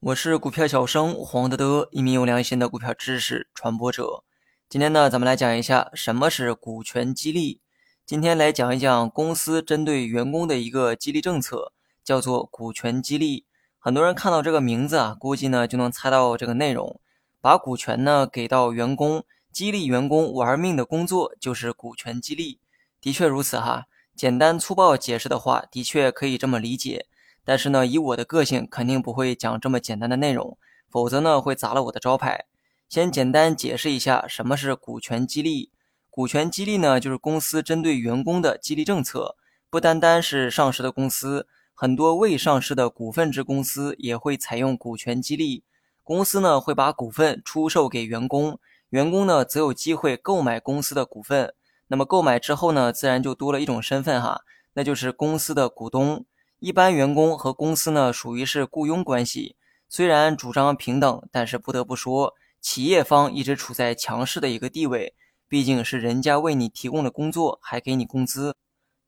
我是股票小生黄德德，一名有良心的股票知识传播者。今天呢，咱们来讲一下什么是股权激励。今天来讲一讲公司针对员工的一个激励政策，叫做股权激励。很多人看到这个名字啊，估计呢就能猜到这个内容。把股权呢给到员工，激励员工玩命的工作，就是股权激励。的确如此哈。简单粗暴解释的话，的确可以这么理解。但是呢，以我的个性，肯定不会讲这么简单的内容，否则呢，会砸了我的招牌。先简单解释一下什么是股权激励。股权激励呢，就是公司针对员工的激励政策。不单单是上市的公司，很多未上市的股份制公司也会采用股权激励。公司呢，会把股份出售给员工，员工呢，则有机会购买公司的股份。那么购买之后呢，自然就多了一种身份哈，那就是公司的股东。一般员工和公司呢属于是雇佣关系，虽然主张平等，但是不得不说，企业方一直处在强势的一个地位，毕竟是人家为你提供的工作，还给你工资。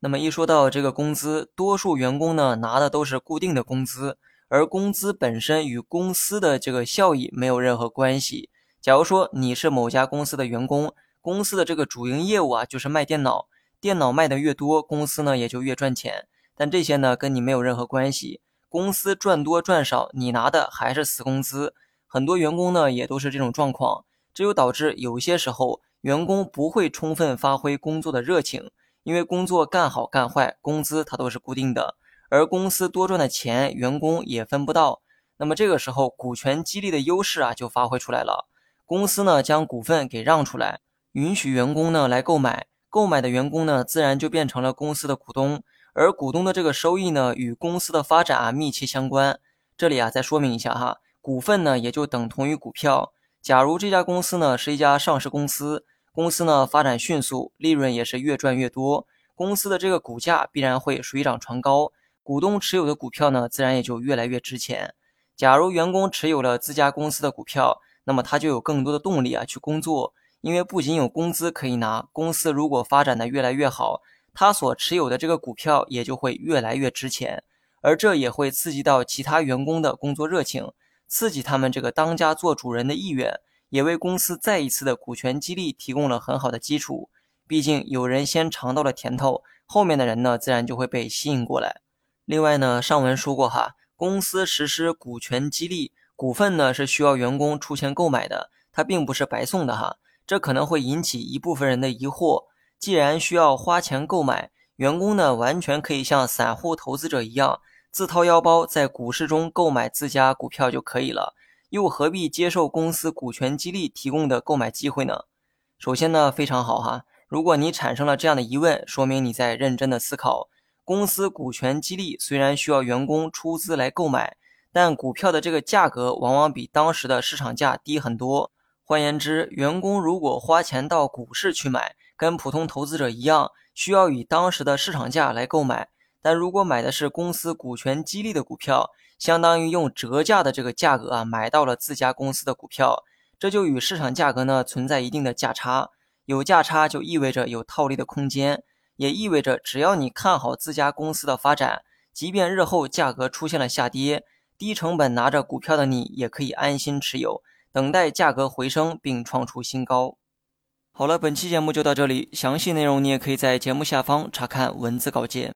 那么一说到这个工资，多数员工呢拿的都是固定的工资，而工资本身与公司的这个效益没有任何关系。假如说你是某家公司的员工，公司的这个主营业务啊就是卖电脑，电脑卖的越多，公司呢也就越赚钱。但这些呢，跟你没有任何关系。公司赚多赚少，你拿的还是死工资。很多员工呢，也都是这种状况，这就导致有些时候员工不会充分发挥工作的热情，因为工作干好干坏，工资它都是固定的，而公司多赚的钱，员工也分不到。那么这个时候，股权激励的优势啊，就发挥出来了。公司呢，将股份给让出来，允许员工呢来购买，购买的员工呢，自然就变成了公司的股东。而股东的这个收益呢，与公司的发展啊密切相关。这里啊再说明一下哈，股份呢也就等同于股票。假如这家公司呢是一家上市公司，公司呢发展迅速，利润也是越赚越多，公司的这个股价必然会水涨船高，股东持有的股票呢自然也就越来越值钱。假如员工持有了自家公司的股票，那么他就有更多的动力啊去工作，因为不仅有工资可以拿，公司如果发展的越来越好。他所持有的这个股票也就会越来越值钱，而这也会刺激到其他员工的工作热情，刺激他们这个当家做主人的意愿，也为公司再一次的股权激励提供了很好的基础。毕竟有人先尝到了甜头，后面的人呢自然就会被吸引过来。另外呢，上文说过哈，公司实施股权激励，股份呢是需要员工出钱购买的，它并不是白送的哈，这可能会引起一部分人的疑惑。既然需要花钱购买，员工呢完全可以像散户投资者一样，自掏腰包在股市中购买自家股票就可以了，又何必接受公司股权激励提供的购买机会呢？首先呢，非常好哈，如果你产生了这样的疑问，说明你在认真的思考。公司股权激励虽然需要员工出资来购买，但股票的这个价格往往比当时的市场价低很多。换言之，员工如果花钱到股市去买，跟普通投资者一样，需要以当时的市场价来购买。但如果买的是公司股权激励的股票，相当于用折价的这个价格啊买到了自家公司的股票，这就与市场价格呢存在一定的价差。有价差就意味着有套利的空间，也意味着只要你看好自家公司的发展，即便日后价格出现了下跌，低成本拿着股票的你也可以安心持有。等待价格回升并创出新高。好了，本期节目就到这里，详细内容你也可以在节目下方查看文字稿件。